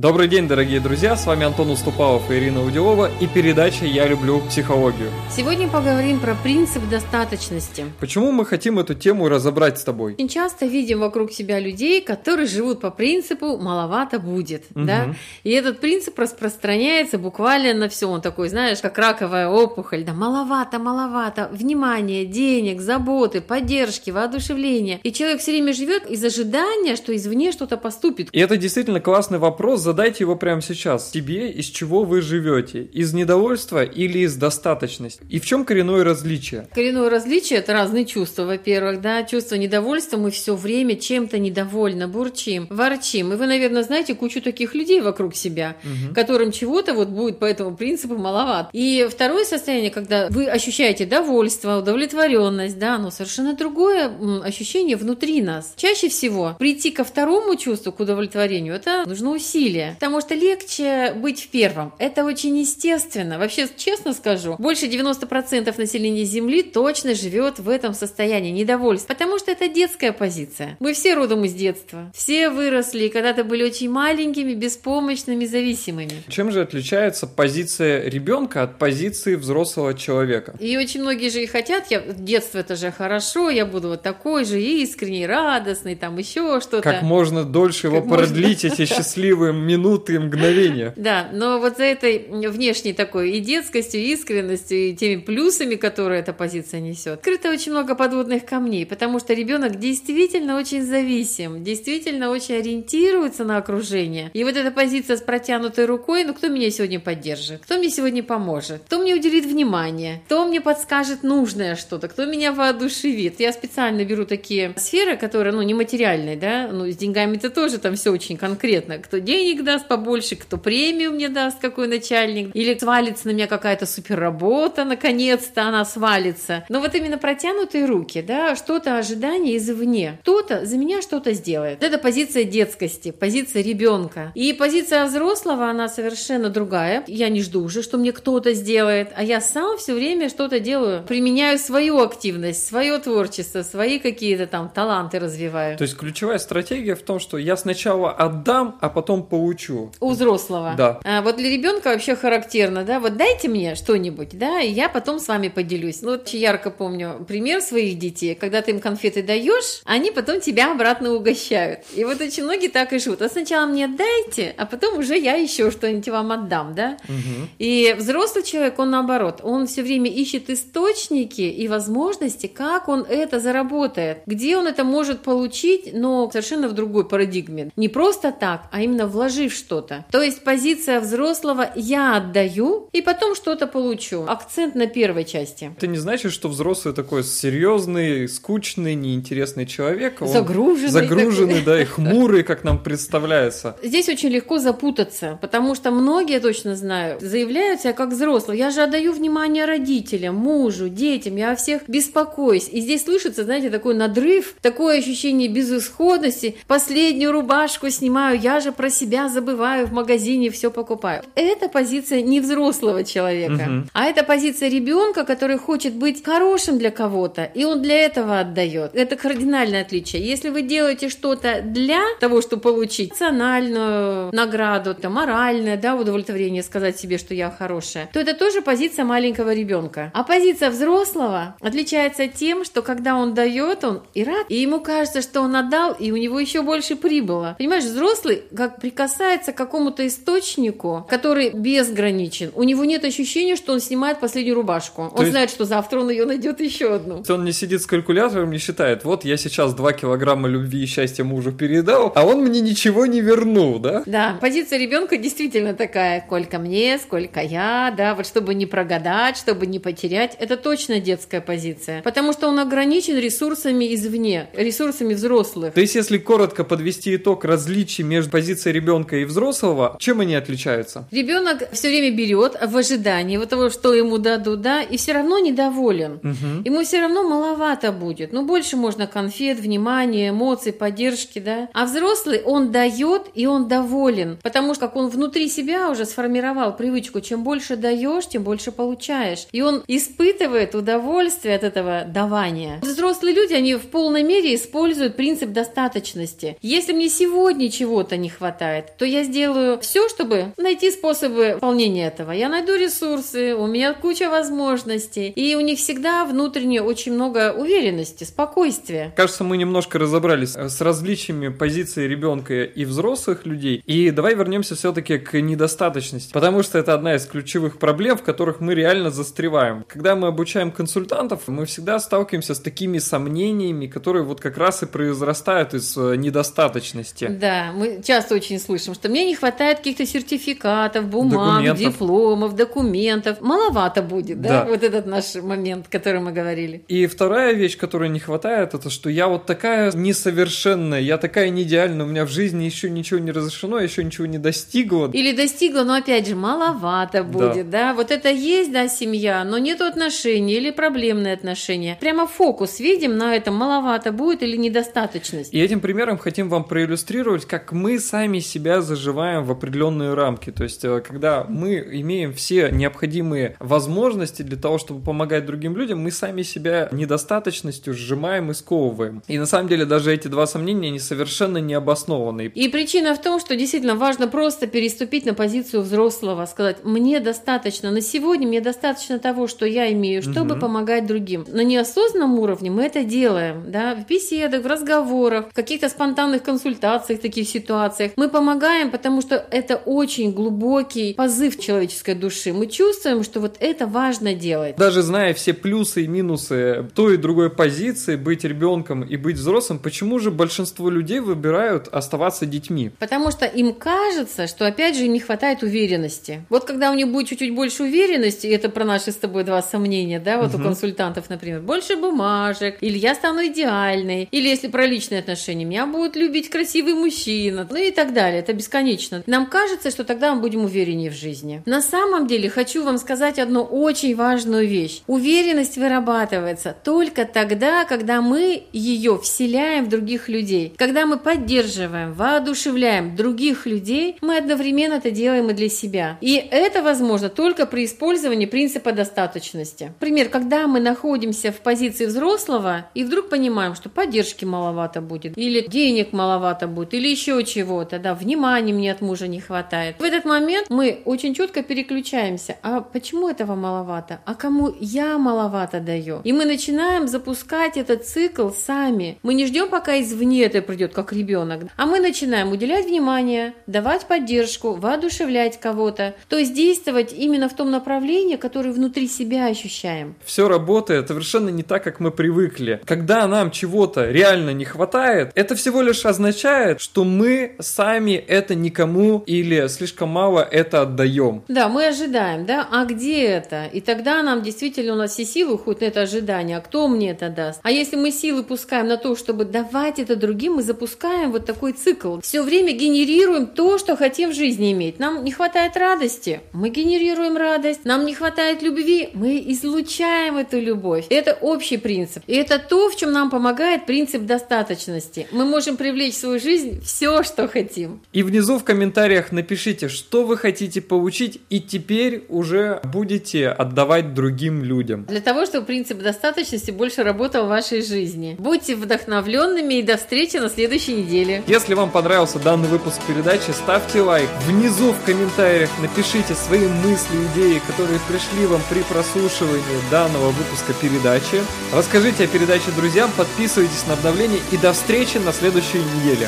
Добрый день, дорогие друзья, с вами Антон Уступалов и Ирина Удилова и передача «Я люблю психологию». Сегодня поговорим про принцип достаточности. Почему мы хотим эту тему разобрать с тобой? Очень часто видим вокруг себя людей, которые живут по принципу «маловато будет», угу. да? И этот принцип распространяется буквально на все. Он такой, знаешь, как раковая опухоль, да, маловато, маловато, внимание, денег, заботы, поддержки, воодушевления. И человек все время живет из ожидания, что извне что-то поступит. И это действительно классный вопрос, задайте его прямо сейчас. Тебе, из чего вы живете? Из недовольства или из достаточности? И в чем коренное различие? Коренное различие – это разные чувства, во-первых, да. Чувство недовольства мы все время чем-то недовольны, бурчим, ворчим. И вы, наверное, знаете кучу таких людей вокруг себя, угу. которым чего-то вот будет по этому принципу маловато. И второе состояние, когда вы ощущаете довольство, удовлетворенность, да, оно совершенно другое ощущение внутри нас. Чаще всего прийти ко второму чувству, к удовлетворению, это нужно усилие усилия, потому что легче быть в первом. Это очень естественно. Вообще, честно скажу, больше 90% населения Земли точно живет в этом состоянии недовольства, потому что это детская позиция. Мы все родом из детства. Все выросли и когда-то были очень маленькими, беспомощными, зависимыми. Чем же отличается позиция ребенка от позиции взрослого человека? И очень многие же и хотят, я, детство это же хорошо, я буду вот такой же искренний, радостный, там еще что-то. Как можно дольше как его можно... продлить, эти счастливые минуты мгновения. Да, но вот за этой внешней такой и детскостью, и искренностью, и теми плюсами, которые эта позиция несет, скрыто очень много подводных камней, потому что ребенок действительно очень зависим, действительно очень ориентируется на окружение. И вот эта позиция с протянутой рукой, ну кто меня сегодня поддержит, кто мне сегодня поможет, кто мне уделит внимание, кто мне подскажет нужное что-то, кто меня воодушевит. Я специально беру такие сферы, которые, ну, нематериальные, да, ну, с деньгами-то тоже там все очень конкретно. Кто денег денег даст побольше, кто премию мне даст, какой начальник, или свалится на меня какая-то супер работа, наконец-то она свалится. Но вот именно протянутые руки, да, что-то ожидание извне. Кто-то за меня что-то сделает. Это позиция детскости, позиция ребенка. И позиция взрослого, она совершенно другая. Я не жду уже, что мне кто-то сделает, а я сам все время что-то делаю, применяю свою активность, свое творчество, свои какие-то там таланты развиваю. То есть ключевая стратегия в том, что я сначала отдам, а потом получу учу. У взрослого. Да. А, вот для ребенка вообще характерно, да, вот дайте мне что-нибудь, да, и я потом с вами поделюсь. Ну, вот ярко помню пример своих детей, когда ты им конфеты даешь, они потом тебя обратно угощают. И вот очень многие так и живут. А сначала мне дайте, а потом уже я еще что-нибудь вам отдам, да. Угу. И взрослый человек, он наоборот, он все время ищет источники и возможности, как он это заработает, где он это может получить, но совершенно в другой парадигме. Не просто так, а именно вложить вложив что-то. То есть позиция взрослого «я отдаю» и потом что-то получу. Акцент на первой части. Это не значит, что взрослый такой серьезный, скучный, неинтересный человек. Он загруженный. Загруженный, такой. да, и хмурый, как нам представляется. Здесь очень легко запутаться, потому что многие, точно знаю, заявляют себя как взрослый. Я же отдаю внимание родителям, мужу, детям, я о всех беспокоюсь. И здесь слышится, знаете, такой надрыв, такое ощущение безысходности. Последнюю рубашку снимаю, я же про себя я забываю в магазине, все покупаю. Это позиция не взрослого человека, угу. а это позиция ребенка, который хочет быть хорошим для кого-то, и он для этого отдает. Это кардинальное отличие. Если вы делаете что-то для того, чтобы получить национальную награду, это моральное да, удовлетворение, сказать себе, что я хорошая, то это тоже позиция маленького ребенка. А позиция взрослого отличается тем, что когда он дает, он и рад, и ему кажется, что он отдал, и у него еще больше прибыло. Понимаешь, взрослый, как приказ прикасается к какому-то источнику, который безграничен, у него нет ощущения, что он снимает последнюю рубашку. Он есть... знает, что завтра он ее найдет еще одну. Он не сидит с калькулятором, не считает, вот я сейчас 2 килограмма любви и счастья мужу передал, а он мне ничего не вернул, да? Да, позиция ребенка действительно такая, сколько мне, сколько я, да, вот чтобы не прогадать, чтобы не потерять, это точно детская позиция, потому что он ограничен ресурсами извне, ресурсами взрослых. То есть, если коротко подвести итог различий между позицией ребенка ребенка и взрослого, чем они отличаются? Ребенок все время берет в ожидании вот того, что ему дадут, да, и все равно недоволен. Угу. Ему все равно маловато будет. Ну, больше можно конфет, внимания, эмоций, поддержки, да. А взрослый, он дает, и он доволен. Потому что как он внутри себя уже сформировал привычку, чем больше даешь, тем больше получаешь. И он испытывает удовольствие от этого давания. Взрослые люди, они в полной мере используют принцип достаточности. Если мне сегодня чего-то не хватает, хватает, то я сделаю все, чтобы найти способы выполнения этого. Я найду ресурсы, у меня куча возможностей, и у них всегда внутренне очень много уверенности, спокойствия. Кажется, мы немножко разобрались э, с различиями позиции ребенка и взрослых людей. И давай вернемся все-таки к недостаточности, потому что это одна из ключевых проблем, в которых мы реально застреваем. Когда мы обучаем консультантов, мы всегда сталкиваемся с такими сомнениями, которые вот как раз и произрастают из э, недостаточности. Да, мы часто очень слышим, что мне не хватает каких-то сертификатов, бумаг, Документов. дипломов, документов. Маловато будет, да? Да. Вот этот наш момент, который мы говорили. И вторая вещь, которой не хватает, это что я вот такая несовершенная, я такая не идеальная, у меня в жизни еще ничего не разрешено, еще ничего не достигла. Или достигла, но опять же, маловато будет, да. Вот это есть, да, семья, но нету отношений или проблемные отношения. Прямо фокус видим на этом, маловато будет или недостаточность. И этим примером хотим вам проиллюстрировать, как мы сами себя заживаем в определенные рамки. То есть, э, когда мы имеем все необходимые возможности для того, чтобы помогать другим людям, мы сами себя недостаточностью сжимаем и сковываем. И на самом деле даже эти два сомнения, они совершенно не обоснованы. И причина в том, что действительно важно просто переступить на позицию взрослого, сказать, мне достаточно, на сегодня мне достаточно того, что я имею, чтобы Мгм. помогать другим. На неосознанном уровне мы это делаем, да, в беседах, в разговорах, в каких-то спонтанных консультациях, таких ситуациях. Мы помогаем, потому что это очень глубокий позыв человеческой души. Мы чувствуем, что вот это важно делать. Даже зная все плюсы и минусы той и другой позиции, быть ребенком и быть взрослым, почему же большинство людей выбирают оставаться детьми? Потому что им кажется, что опять же им не хватает уверенности. Вот когда у них будет чуть-чуть больше уверенности, и это про наши с тобой два сомнения, да, вот Мгм. у консультантов, например, больше бумажек, или я стану идеальной, или если про личные отношения, меня будет любить красивый мужчина, ну и так далее. Это бесконечно. Нам кажется, что тогда мы будем увереннее в жизни. На самом деле хочу вам сказать одну очень важную вещь. Уверенность вырабатывается только тогда, когда мы ее вселяем в других людей. Когда мы поддерживаем, воодушевляем других людей, мы одновременно это делаем и для себя. И это возможно только при использовании принципа достаточности. Пример, когда мы находимся в позиции взрослого и вдруг понимаем, что поддержки маловато будет, или денег маловато будет, или еще чего-то, да, внимания мне от мужа не хватает. В этот момент мы очень четко переключаемся. А почему этого маловато? А кому я маловато даю? И мы начинаем запускать этот цикл сами. Мы не ждем, пока извне это придет, как ребенок, а мы начинаем уделять внимание, давать поддержку, воодушевлять кого-то, то есть действовать именно в том направлении, которое внутри себя ощущаем. Все работает совершенно не так, как мы привыкли. Когда нам чего-то реально не хватает, это всего лишь означает, что мы сами это никому или слишком мало это отдаем. Да, мы ожидаем, да, а где это? И тогда нам действительно у нас все силы уходят на это ожидание, а кто мне это даст? А если мы силы пускаем на то, чтобы давать это другим, мы запускаем вот такой цикл. Все время генерируем то, что хотим в жизни иметь. Нам не хватает радости, мы генерируем радость. Нам не хватает любви, мы излучаем эту любовь. Это общий принцип. И это то, в чем нам помогает принцип достаточности. Мы можем привлечь в свою жизнь все, что хотим. И внизу в комментариях напишите, что вы хотите получить, и теперь уже будете отдавать другим людям. Для того, чтобы принцип достаточности больше работал в вашей жизни. Будьте вдохновленными и до встречи на следующей неделе. Если вам понравился данный выпуск передачи, ставьте лайк. Внизу в комментариях напишите свои мысли, идеи, которые пришли вам при прослушивании данного выпуска передачи. Расскажите о передаче друзьям, подписывайтесь на обновления и до встречи на следующей неделе.